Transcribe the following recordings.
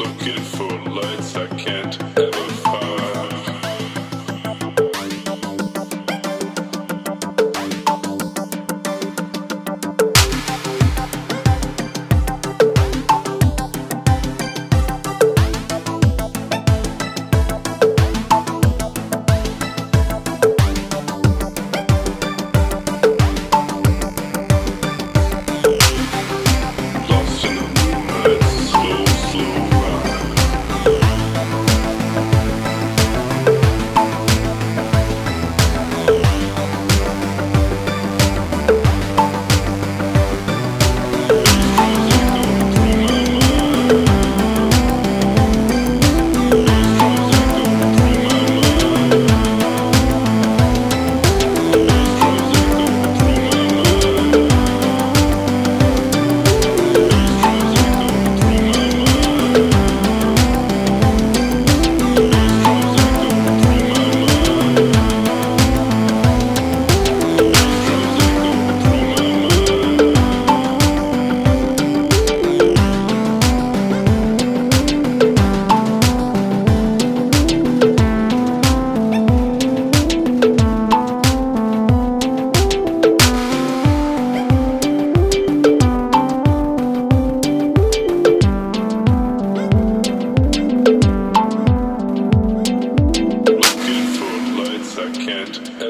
Looking for lights I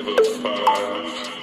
ever find.